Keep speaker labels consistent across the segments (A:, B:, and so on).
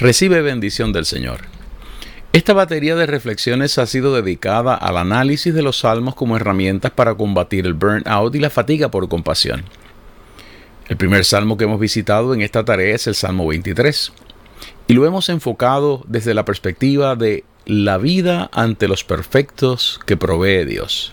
A: Recibe bendición del Señor. Esta batería de reflexiones ha sido dedicada al análisis de los salmos como herramientas para combatir el burnout y la fatiga por compasión. El primer salmo que hemos visitado en esta tarea es el Salmo 23, y lo hemos enfocado desde la perspectiva de la vida ante los perfectos que provee Dios.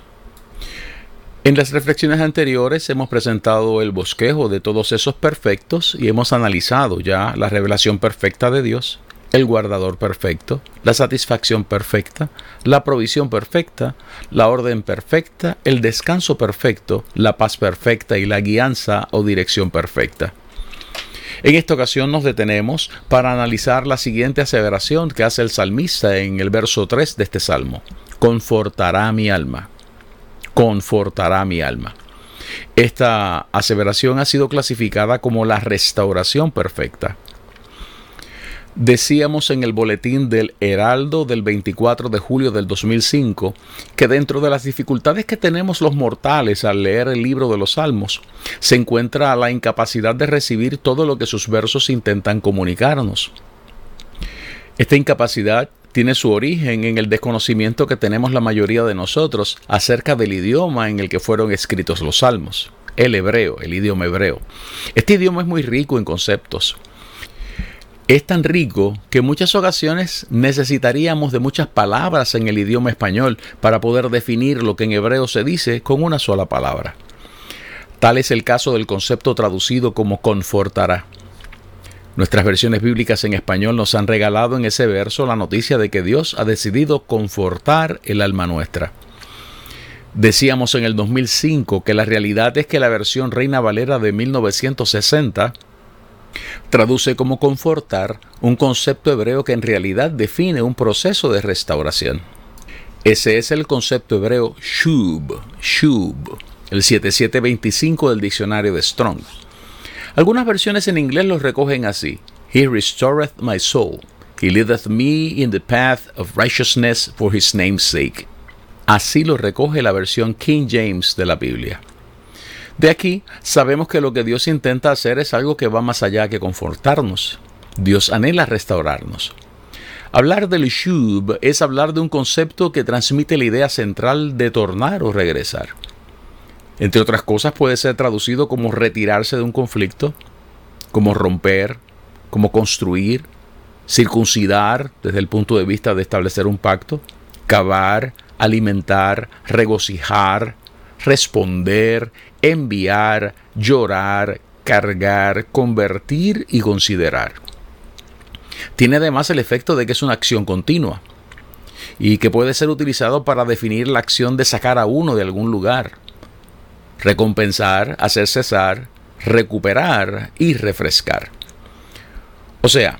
A: En las reflexiones anteriores hemos presentado el bosquejo de todos esos perfectos y hemos analizado ya la revelación perfecta de Dios, el guardador perfecto, la satisfacción perfecta, la provisión perfecta, la orden perfecta, el descanso perfecto, la paz perfecta y la guianza o dirección perfecta. En esta ocasión nos detenemos para analizar la siguiente aseveración que hace el salmista en el verso 3 de este salmo. Confortará mi alma confortará mi alma. Esta aseveración ha sido clasificada como la restauración perfecta. Decíamos en el boletín del Heraldo del 24 de julio del 2005 que dentro de las dificultades que tenemos los mortales al leer el libro de los Salmos se encuentra la incapacidad de recibir todo lo que sus versos intentan comunicarnos. Esta incapacidad tiene su origen en el desconocimiento que tenemos la mayoría de nosotros acerca del idioma en el que fueron escritos los salmos, el hebreo, el idioma hebreo. Este idioma es muy rico en conceptos. Es tan rico que en muchas ocasiones necesitaríamos de muchas palabras en el idioma español para poder definir lo que en hebreo se dice con una sola palabra. Tal es el caso del concepto traducido como confortará. Nuestras versiones bíblicas en español nos han regalado en ese verso la noticia de que Dios ha decidido confortar el alma nuestra. Decíamos en el 2005 que la realidad es que la versión Reina Valera de 1960 traduce como confortar un concepto hebreo que en realidad define un proceso de restauración. Ese es el concepto hebreo shub, shub, el 7725 del diccionario de Strong. Algunas versiones en inglés los recogen así: He restoreth my soul. He leadeth me in the path of righteousness for his name's sake. Así lo recoge la versión King James de la Biblia. De aquí sabemos que lo que Dios intenta hacer es algo que va más allá que confortarnos. Dios anhela restaurarnos. Hablar del shub es hablar de un concepto que transmite la idea central de tornar o regresar. Entre otras cosas puede ser traducido como retirarse de un conflicto, como romper, como construir, circuncidar desde el punto de vista de establecer un pacto, cavar, alimentar, regocijar, responder, enviar, llorar, cargar, convertir y considerar. Tiene además el efecto de que es una acción continua y que puede ser utilizado para definir la acción de sacar a uno de algún lugar, recompensar, hacer cesar, recuperar y refrescar. O sea,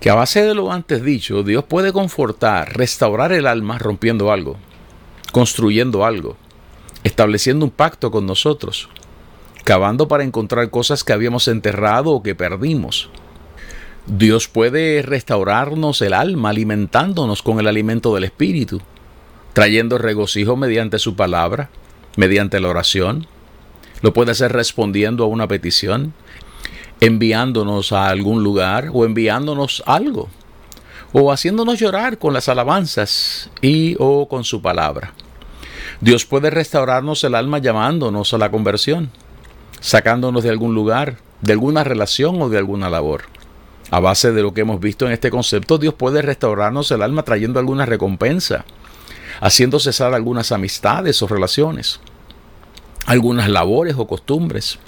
A: que a base de lo antes dicho, Dios puede confortar, restaurar el alma rompiendo algo, construyendo algo, estableciendo un pacto con nosotros, cavando para encontrar cosas que habíamos enterrado o que perdimos. Dios puede restaurarnos el alma alimentándonos con el alimento del Espíritu, trayendo regocijo mediante su palabra, mediante la oración, lo puede hacer respondiendo a una petición, enviándonos a algún lugar o enviándonos algo, o haciéndonos llorar con las alabanzas y o con su palabra. Dios puede restaurarnos el alma llamándonos a la conversión, sacándonos de algún lugar, de alguna relación o de alguna labor. A base de lo que hemos visto en este concepto, Dios puede restaurarnos el alma trayendo alguna recompensa, haciendo cesar algunas amistades o relaciones, algunas labores o costumbres,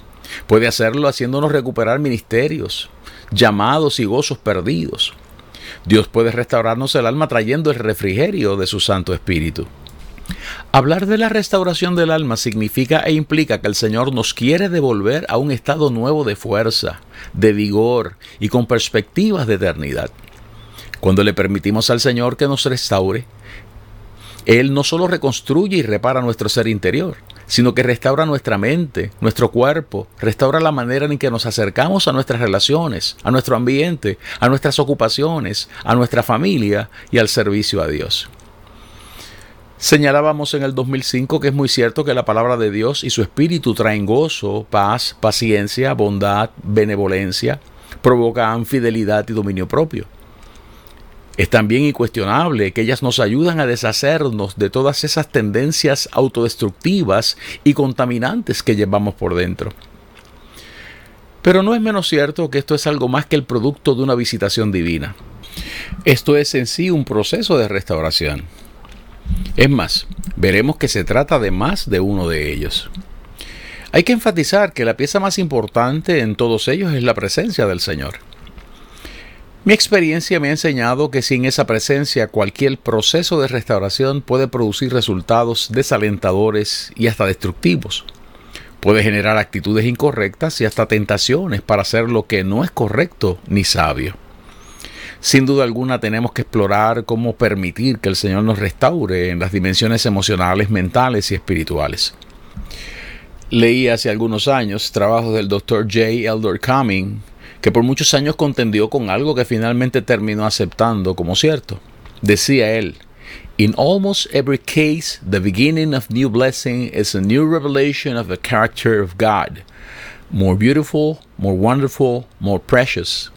A: Puede hacerlo haciéndonos recuperar ministerios, llamados y gozos perdidos. Dios puede restaurarnos el alma trayendo el refrigerio de su Santo Espíritu. Hablar de la restauración del alma significa e implica que el Señor nos quiere devolver a un estado nuevo de fuerza, de vigor y con perspectivas de eternidad. Cuando le permitimos al Señor que nos restaure, Él no solo reconstruye y repara nuestro ser interior, sino que restaura nuestra mente, nuestro cuerpo, restaura la manera en que nos acercamos a nuestras relaciones, a nuestro ambiente, a nuestras ocupaciones, a nuestra familia y al servicio a Dios. Señalábamos en el 2005 que es muy cierto que la palabra de Dios y su espíritu traen gozo, paz, paciencia, bondad, benevolencia, provocan fidelidad y dominio propio. Es también incuestionable que ellas nos ayudan a deshacernos de todas esas tendencias autodestructivas y contaminantes que llevamos por dentro. Pero no es menos cierto que esto es algo más que el producto de una visitación divina. Esto es en sí un proceso de restauración. Es más, veremos que se trata de más de uno de ellos. Hay que enfatizar que la pieza más importante en todos ellos es la presencia del Señor. Mi experiencia me ha enseñado que sin esa presencia cualquier proceso de restauración puede producir resultados desalentadores y hasta destructivos. Puede generar actitudes incorrectas y hasta tentaciones para hacer lo que no es correcto ni sabio. Sin duda alguna tenemos que explorar cómo permitir que el Señor nos restaure en las dimensiones emocionales, mentales y espirituales. Leí hace algunos años trabajos del Dr. J. Elder Cumming que por muchos años contendió con algo que finalmente terminó aceptando como cierto. Decía él, In almost every case, the beginning of new blessing is a new revelation of the character of God. More beautiful, more wonderful, more precious.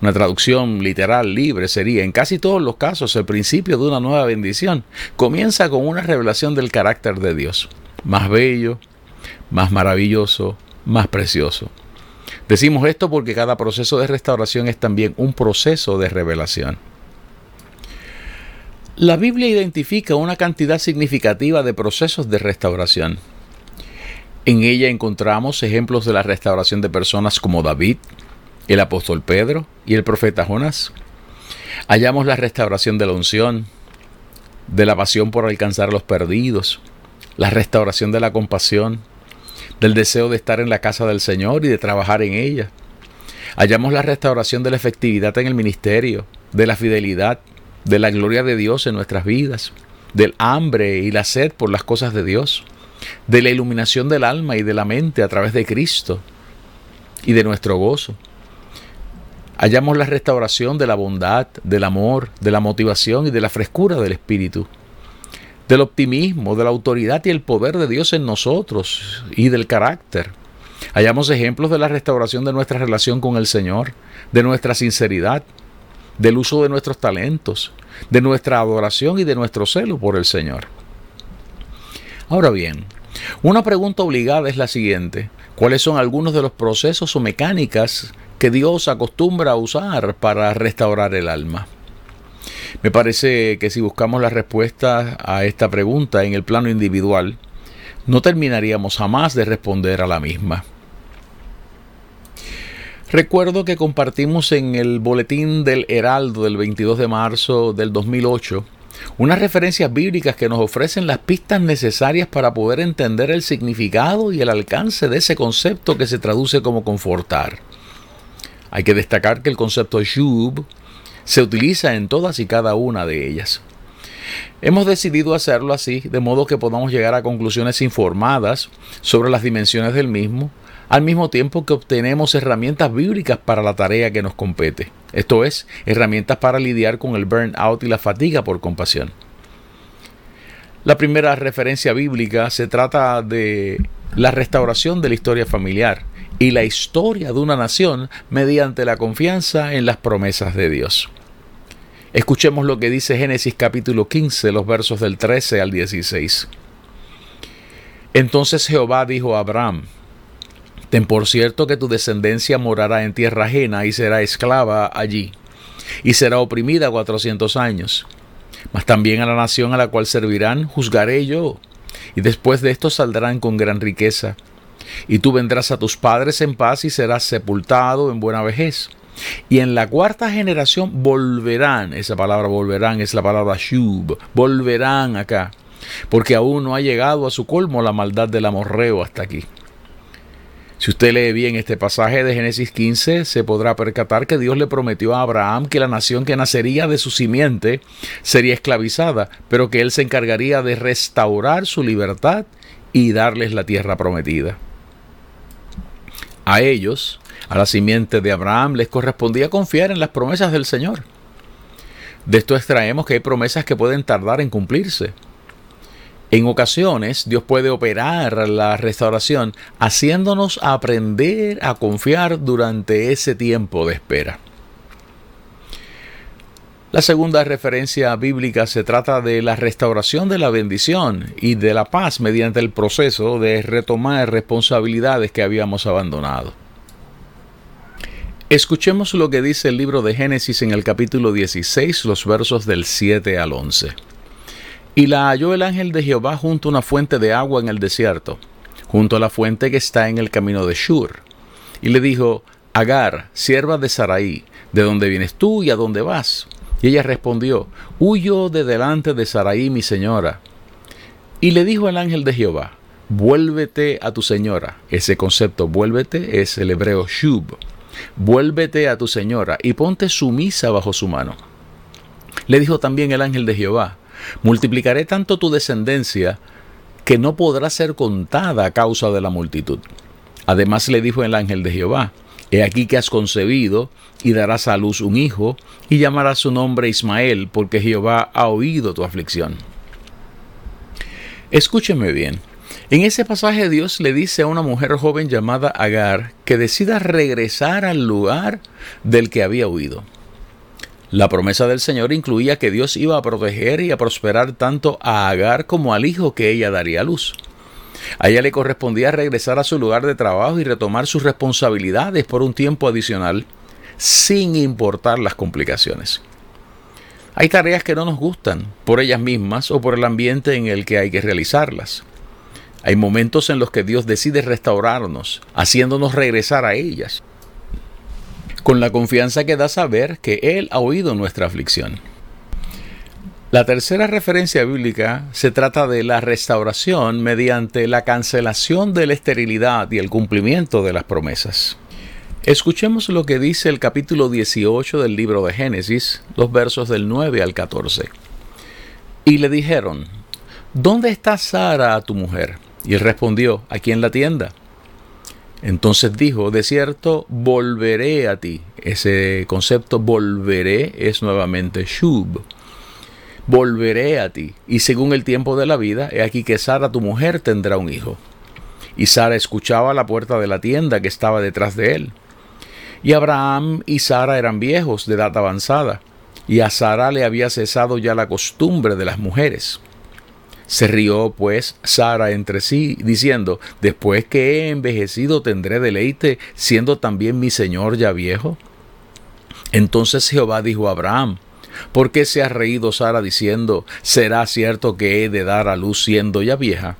A: Una traducción literal libre sería, en casi todos los casos, el principio de una nueva bendición comienza con una revelación del carácter de Dios. Más bello, más maravilloso, más precioso. Decimos esto porque cada proceso de restauración es también un proceso de revelación. La Biblia identifica una cantidad significativa de procesos de restauración. En ella encontramos ejemplos de la restauración de personas como David, el apóstol Pedro y el profeta Jonás. Hallamos la restauración de la unción, de la pasión por alcanzar a los perdidos, la restauración de la compasión, del deseo de estar en la casa del Señor y de trabajar en ella. Hallamos la restauración de la efectividad en el ministerio, de la fidelidad, de la gloria de Dios en nuestras vidas, del hambre y la sed por las cosas de Dios, de la iluminación del alma y de la mente a través de Cristo y de nuestro gozo. Hallamos la restauración de la bondad, del amor, de la motivación y de la frescura del Espíritu del optimismo, de la autoridad y el poder de Dios en nosotros y del carácter. Hallamos ejemplos de la restauración de nuestra relación con el Señor, de nuestra sinceridad, del uso de nuestros talentos, de nuestra adoración y de nuestro celo por el Señor. Ahora bien, una pregunta obligada es la siguiente. ¿Cuáles son algunos de los procesos o mecánicas que Dios acostumbra a usar para restaurar el alma? Me parece que si buscamos la respuesta a esta pregunta en el plano individual, no terminaríamos jamás de responder a la misma. Recuerdo que compartimos en el boletín del Heraldo del 22 de marzo del 2008 unas referencias bíblicas que nos ofrecen las pistas necesarias para poder entender el significado y el alcance de ese concepto que se traduce como confortar. Hay que destacar que el concepto Shub se utiliza en todas y cada una de ellas. Hemos decidido hacerlo así, de modo que podamos llegar a conclusiones informadas sobre las dimensiones del mismo, al mismo tiempo que obtenemos herramientas bíblicas para la tarea que nos compete, esto es, herramientas para lidiar con el burnout y la fatiga por compasión. La primera referencia bíblica se trata de la restauración de la historia familiar y la historia de una nación mediante la confianza en las promesas de Dios. Escuchemos lo que dice Génesis capítulo 15, los versos del 13 al 16. Entonces Jehová dijo a Abraham, Ten por cierto que tu descendencia morará en tierra ajena y será esclava allí, y será oprimida cuatrocientos años. Mas también a la nación a la cual servirán juzgaré yo, y después de esto saldrán con gran riqueza Y tú vendrás a tus padres en paz y serás sepultado en buena vejez. Y en la cuarta generación volverán, esa palabra volverán es la palabra shub, volverán acá, porque aún no ha llegado a su colmo la maldad del amorreo hasta aquí. Si usted lee bien este pasaje de Génesis 15, se podrá percatar que Dios le prometió a Abraham que la nación que nacería de su simiente sería esclavizada, pero que él se encargaría de restaurar su libertad y darles la tierra prometida. A ellos, a la simiente de Abraham, les correspondía confiar en las promesas del Señor. De esto extraemos que hay promesas que pueden tardar en cumplirse en ocasiones Dios puede operar la restauración haciéndonos aprender a confiar durante ese tiempo de espera. La segunda referencia bíblica se trata de la restauración de la bendición y de la paz mediante el proceso de retomar responsabilidades que habíamos abandonado. Escuchemos lo que dice el libro de Génesis en el capítulo 16, los versos del 7 al 11. Y la halló el ángel de Jehová junto a una fuente de agua en el desierto, junto a la fuente que está en el camino de Shur. Y le dijo, Agar, sierva de Saraí, ¿de dónde vienes tú y a dónde vas? Y ella respondió, Huyo de delante de Saraí mi señora. Y le dijo el ángel de Jehová, Vuélvete a tu señora. Ese concepto, vuélvete, es el hebreo shub. Vuélvete a tu señora y ponte sumisa bajo su mano. Le dijo también el ángel de Jehová, Multiplicaré tanto tu descendencia que no podrá ser contada a causa de la multitud. Además le dijo el ángel de Jehová, He aquí que has concebido y darás a luz un hijo y llamarás su nombre Ismael porque Jehová ha oído tu aflicción. Escúcheme bien. En ese pasaje Dios le dice a una mujer joven llamada Agar que decida regresar al lugar del que había huido. La promesa del Señor incluía que Dios iba a proteger y a prosperar tanto a Agar como al hijo que ella daría a luz. A ella le correspondía regresar a su lugar de trabajo y retomar sus responsabilidades por un tiempo adicional, sin importar las complicaciones. Hay tareas que no nos gustan, por ellas mismas o por el ambiente en el que hay que realizarlas. Hay momentos en los que Dios decide restaurarnos, haciéndonos regresar a ellas con la confianza que da saber que Él ha oído nuestra aflicción. La tercera referencia bíblica se trata de la restauración mediante la cancelación de la esterilidad y el cumplimiento de las promesas. Escuchemos lo que dice el capítulo 18 del libro de Génesis, los versos del 9 al 14. Y le dijeron, ¿Dónde está Sara, tu mujer? Y él respondió, aquí en la tienda. Entonces dijo, de cierto, volveré a ti. Ese concepto volveré es nuevamente shub. Volveré a ti. Y según el tiempo de la vida, he aquí que Sara, tu mujer, tendrá un hijo. Y Sara escuchaba la puerta de la tienda que estaba detrás de él. Y Abraham y Sara eran viejos de edad avanzada, y a Sara le había cesado ya la costumbre de las mujeres. Se rió pues Sara entre sí, diciendo, después que he envejecido tendré deleite, siendo también mi señor ya viejo. Entonces Jehová dijo a Abraham, ¿por qué se ha reído Sara diciendo, será cierto que he de dar a luz siendo ya vieja?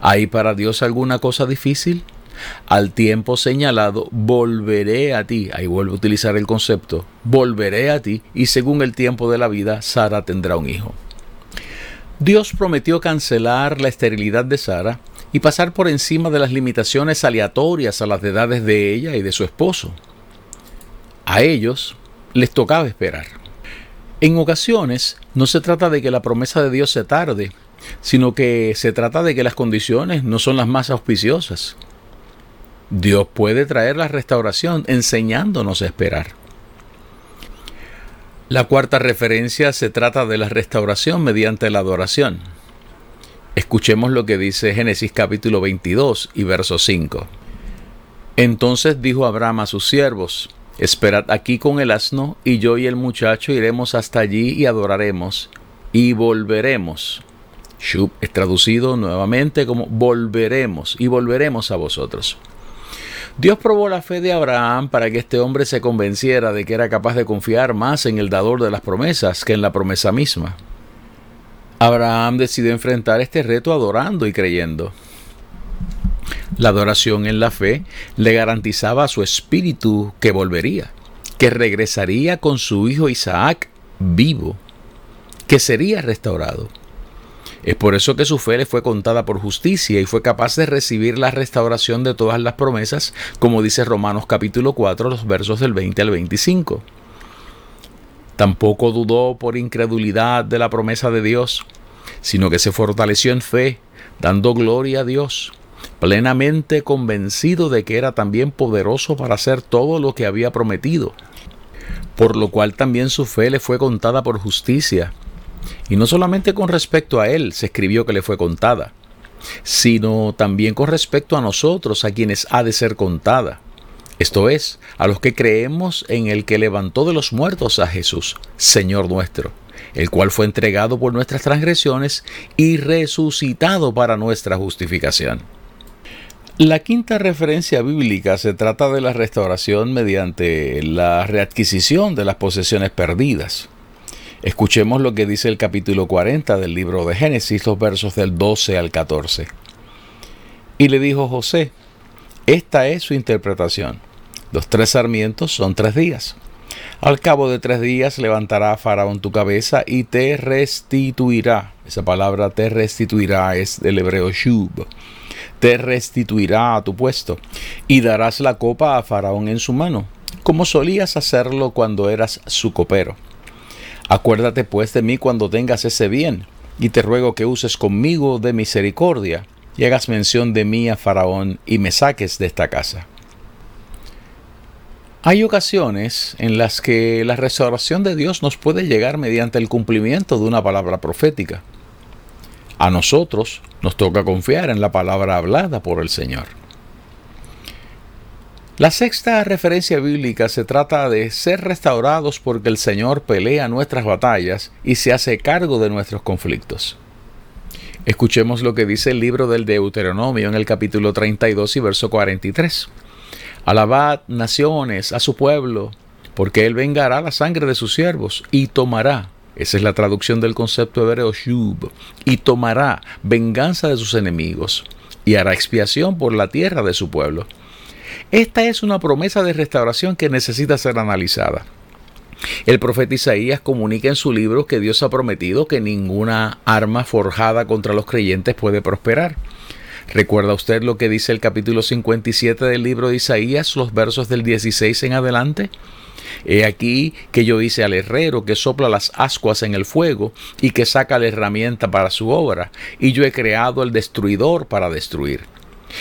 A: ¿Hay para Dios alguna cosa difícil? Al tiempo señalado, volveré a ti. Ahí vuelvo a utilizar el concepto. Volveré a ti y según el tiempo de la vida, Sara tendrá un hijo. Dios prometió cancelar la esterilidad de Sara y pasar por encima de las limitaciones aleatorias a las edades de ella y de su esposo. A ellos les tocaba esperar. En ocasiones no se trata de que la promesa de Dios se tarde, sino que se trata de que las condiciones no son las más auspiciosas. Dios puede traer la restauración enseñándonos a esperar. La cuarta referencia se trata de la restauración mediante la adoración. Escuchemos lo que dice Génesis capítulo 22 y verso 5. Entonces dijo Abraham a sus siervos, Esperad aquí con el asno, y yo y el muchacho iremos hasta allí y adoraremos, y volveremos. Shub es traducido nuevamente como volveremos, y volveremos a vosotros. Dios probó la fe de Abraham para que este hombre se convenciera de que era capaz de confiar más en el dador de las promesas que en la promesa misma. Abraham decidió enfrentar este reto adorando y creyendo. La adoración en la fe le garantizaba a su espíritu que volvería, que regresaría con su hijo Isaac vivo, que sería restaurado. Es por eso que su fe le fue contada por justicia y fue capaz de recibir la restauración de todas las promesas, como dice Romanos capítulo 4, los versos del 20 al 25. Tampoco dudó por incredulidad de la promesa de Dios, sino que se fortaleció en fe, dando gloria a Dios plenamente convencido de que era también poderoso para hacer todo lo que había prometido, por lo cual también su fe le fue contada por justicia. Y no solamente con respecto a él se escribió que le fue contada, sino también con respecto a nosotros, a quienes ha de ser contada. Esto es, a los que creemos en el que levantó de los muertos a Jesús, Señor nuestro, el cual fue entregado por nuestras transgresiones y resucitado para nuestra justificación. La quinta referencia bíblica se trata de la restauración mediante la readquisición de las posesiones perdidas. Escuchemos lo que dice el capítulo 40 del libro de Génesis, los versos del 12 al 14. Y le dijo José, esta es su interpretación. Los tres sarmientos son tres días. Al cabo de tres días levantará Faraón tu cabeza y te restituirá. Esa palabra te restituirá es del hebreo shub te restituirá a tu puesto, y darás la copa a Faraón en su mano, como solías hacerlo cuando eras su copero. Acuérdate pues de mí cuando tengas ese bien, y te ruego que uses conmigo de misericordia, y hagas mención de mí a Faraón, y me saques de esta casa. Hay ocasiones en las que la restauración de Dios nos puede llegar mediante el cumplimiento de una palabra profética. A nosotros nos toca confiar en la palabra hablada por el Señor. La sexta referencia bíblica se trata de ser restaurados porque el Señor pelea nuestras batallas y se hace cargo de nuestros conflictos. Escuchemos lo que dice el libro del Deuteronomio en el capítulo 32 y verso 43. Alabad naciones a su pueblo, porque él vengará la sangre de sus siervos y tomará esa es la traducción del concepto hebreo shub. Y tomará venganza de sus enemigos y hará expiación por la tierra de su pueblo. Esta es una promesa de restauración que necesita ser analizada. El profeta Isaías comunica en su libro que Dios ha prometido que ninguna arma forjada contra los creyentes puede prosperar. ¿Recuerda usted lo que dice el capítulo 57 del libro de Isaías, los versos del 16 en adelante? He aquí que yo hice al herrero que sopla las ascuas en el fuego y que saca la herramienta para su obra, y yo he creado el destruidor para destruir.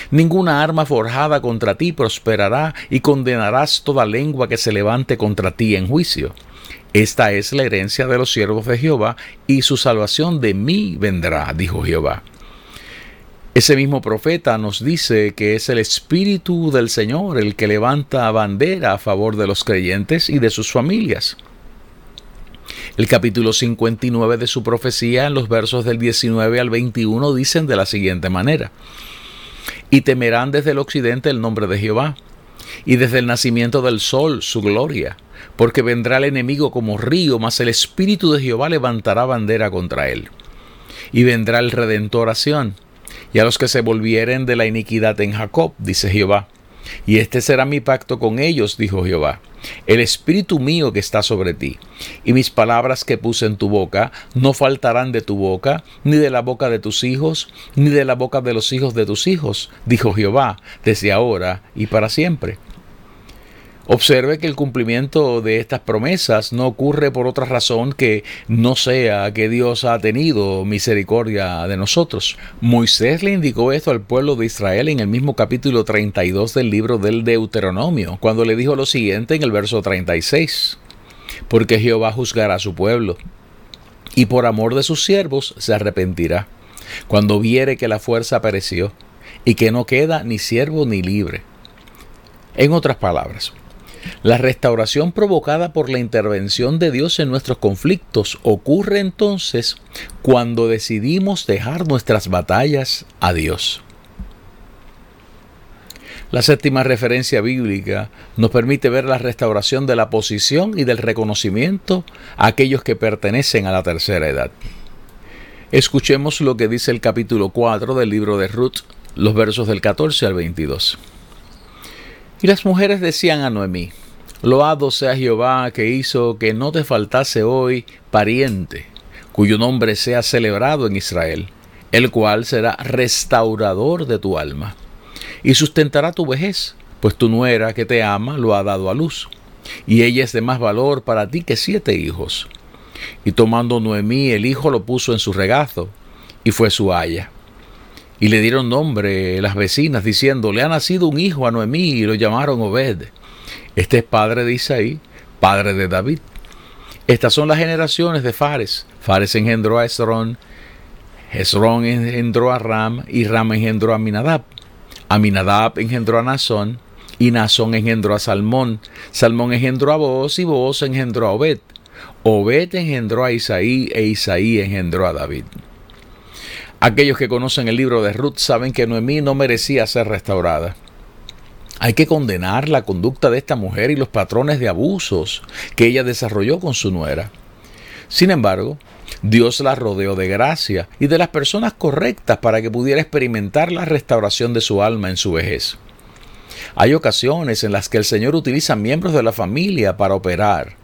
A: Ninguna arma forjada contra ti prosperará y condenarás toda lengua que se levante contra ti en juicio. Esta es la herencia de los siervos de Jehová, y su salvación de mí vendrá, dijo Jehová. Ese mismo profeta nos dice que es el Espíritu del Señor el que levanta bandera a favor de los creyentes y de sus familias. El capítulo 59 de su profecía en los versos del 19 al 21 dicen de la siguiente manera, y temerán desde el occidente el nombre de Jehová, y desde el nacimiento del sol su gloria, porque vendrá el enemigo como río, mas el Espíritu de Jehová levantará bandera contra él. Y vendrá el Redentor a y a los que se volvieren de la iniquidad en Jacob, dice Jehová. Y este será mi pacto con ellos, dijo Jehová, el espíritu mío que está sobre ti, y mis palabras que puse en tu boca no faltarán de tu boca, ni de la boca de tus hijos, ni de la boca de los hijos de tus hijos, dijo Jehová, desde ahora y para siempre. Observe que el cumplimiento de estas promesas no ocurre por otra razón que no sea que Dios ha tenido misericordia de nosotros. Moisés le indicó esto al pueblo de Israel en el mismo capítulo 32 del libro del Deuteronomio, cuando le dijo lo siguiente en el verso 36. Porque Jehová juzgará a su pueblo, y por amor de sus siervos se arrepentirá, cuando viere que la fuerza pereció, y que no queda ni siervo ni libre. En otras palabras, la restauración provocada por la intervención de Dios en nuestros conflictos ocurre entonces cuando decidimos dejar nuestras batallas a Dios. La séptima referencia bíblica nos permite ver la restauración de la posición y del reconocimiento a aquellos que pertenecen a la tercera edad. Escuchemos lo que dice el capítulo 4 del libro de Ruth, los versos del 14 al 22. Y las mujeres decían a Noemí, Loado sea Jehová que hizo que no te faltase hoy pariente, cuyo nombre sea celebrado en Israel, el cual será restaurador de tu alma, y sustentará tu vejez, pues tu nuera que te ama lo ha dado a luz, y ella es de más valor para ti que siete hijos. Y tomando Noemí el hijo lo puso en su regazo, y fue su haya. Y le dieron nombre las vecinas, diciendo, le ha nacido un hijo a Noemí, y lo llamaron Obed. Este es padre de Isaí, padre de David. Estas son las generaciones de Fares. Fares engendró a Esrón, Esrón engendró a Ram y Ram engendró a Minadab. Aminadab engendró a Nazón y Nazón engendró a Salmón. Salmón engendró a Boaz y Boaz engendró a Obed. Obed engendró a Isaí e Isaí engendró a David. Aquellos que conocen el libro de Ruth saben que Noemí no merecía ser restaurada. Hay que condenar la conducta de esta mujer y los patrones de abusos que ella desarrolló con su nuera. Sin embargo, Dios la rodeó de gracia y de las personas correctas para que pudiera experimentar la restauración de su alma en su vejez. Hay ocasiones en las que el Señor utiliza miembros de la familia para operar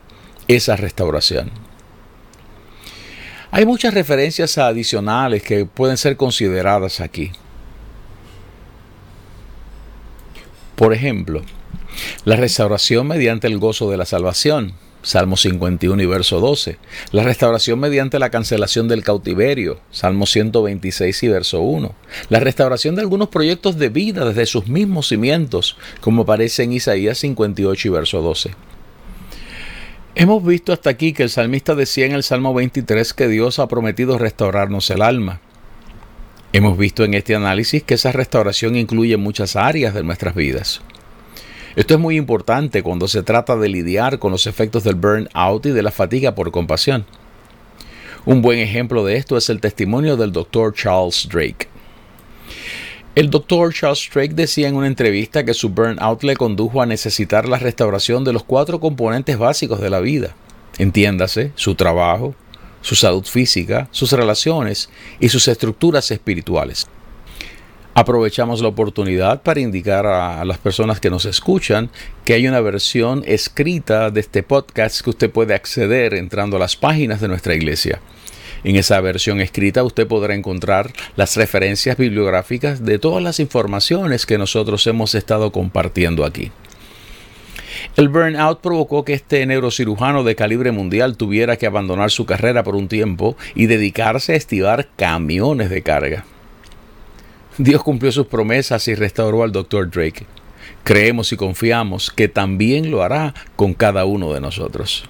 A: esa restauración. Hay muchas referencias adicionales que pueden ser consideradas aquí. Por ejemplo, la restauración mediante el gozo de la salvación, Salmo 51 y verso 12. La restauración mediante la cancelación del cautiverio, Salmo 126 y verso 1. La restauración de algunos proyectos de vida desde sus mismos cimientos, como aparece en Isaías 58 y verso 12. Hemos visto hasta aquí que el salmista decía en el Salmo 23 que Dios ha prometido restaurarnos el alma. Hemos visto en este análisis que esa restauración incluye muchas áreas de nuestras vidas. Esto es muy importante cuando se trata de lidiar con los efectos del burnout y de la fatiga por compasión. Un buen ejemplo de esto es el testimonio del Dr. Charles Drake. El Dr. Charles Drake decía en una entrevista que su burnout le condujo a necesitar la restauración de los cuatro componentes básicos de la vida. Entiéndase, su trabajo, su salud física, sus relaciones y sus estructuras espirituales. Aprovechamos la oportunidad para indicar a las personas que nos escuchan que hay una versión escrita de este podcast que usted puede acceder entrando a las páginas de nuestra iglesia. En esa versión escrita usted podrá encontrar las referencias bibliográficas de todas las informaciones que nosotros hemos estado compartiendo aquí. El burnout provocó que este neurocirujano de calibre mundial tuviera que abandonar su carrera por un tiempo y dedicarse a estivar camiones de carga. Dios cumplió sus promesas y restauró al Dr. Drake. Creemos y confiamos que también lo hará con cada uno de nosotros.